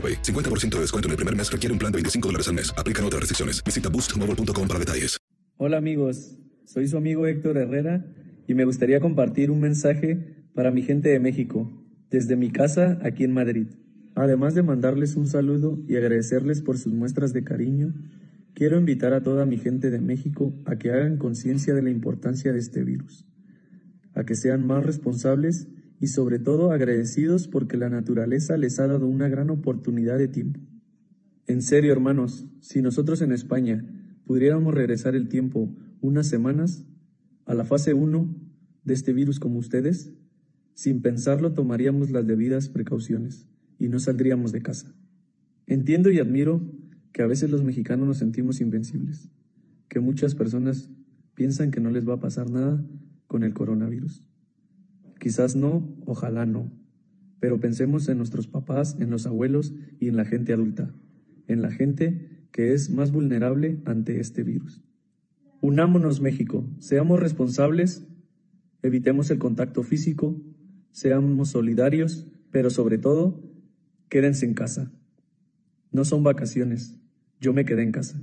AroPay. 50% de descuento en el primer mes requiere un plan de 25 dólares al mes. Aplican otras restricciones. Visita boostmobile.com para detalles. Hola amigos, soy su amigo Héctor Herrera y me gustaría compartir un mensaje para mi gente de México, desde mi casa aquí en Madrid. Además de mandarles un saludo y agradecerles por sus muestras de cariño, quiero invitar a toda mi gente de México a que hagan conciencia de la importancia de este virus, a que sean más responsables y sobre todo agradecidos porque la naturaleza les ha dado una gran oportunidad de tiempo. En serio, hermanos, si nosotros en España pudiéramos regresar el tiempo unas semanas a la fase 1 de este virus como ustedes, sin pensarlo tomaríamos las debidas precauciones y no saldríamos de casa. Entiendo y admiro que a veces los mexicanos nos sentimos invencibles, que muchas personas piensan que no les va a pasar nada con el coronavirus. Quizás no, ojalá no. Pero pensemos en nuestros papás, en los abuelos y en la gente adulta, en la gente que es más vulnerable ante este virus. Unámonos México, seamos responsables, evitemos el contacto físico, seamos solidarios, pero sobre todo, quédense en casa. No son vacaciones, yo me quedé en casa.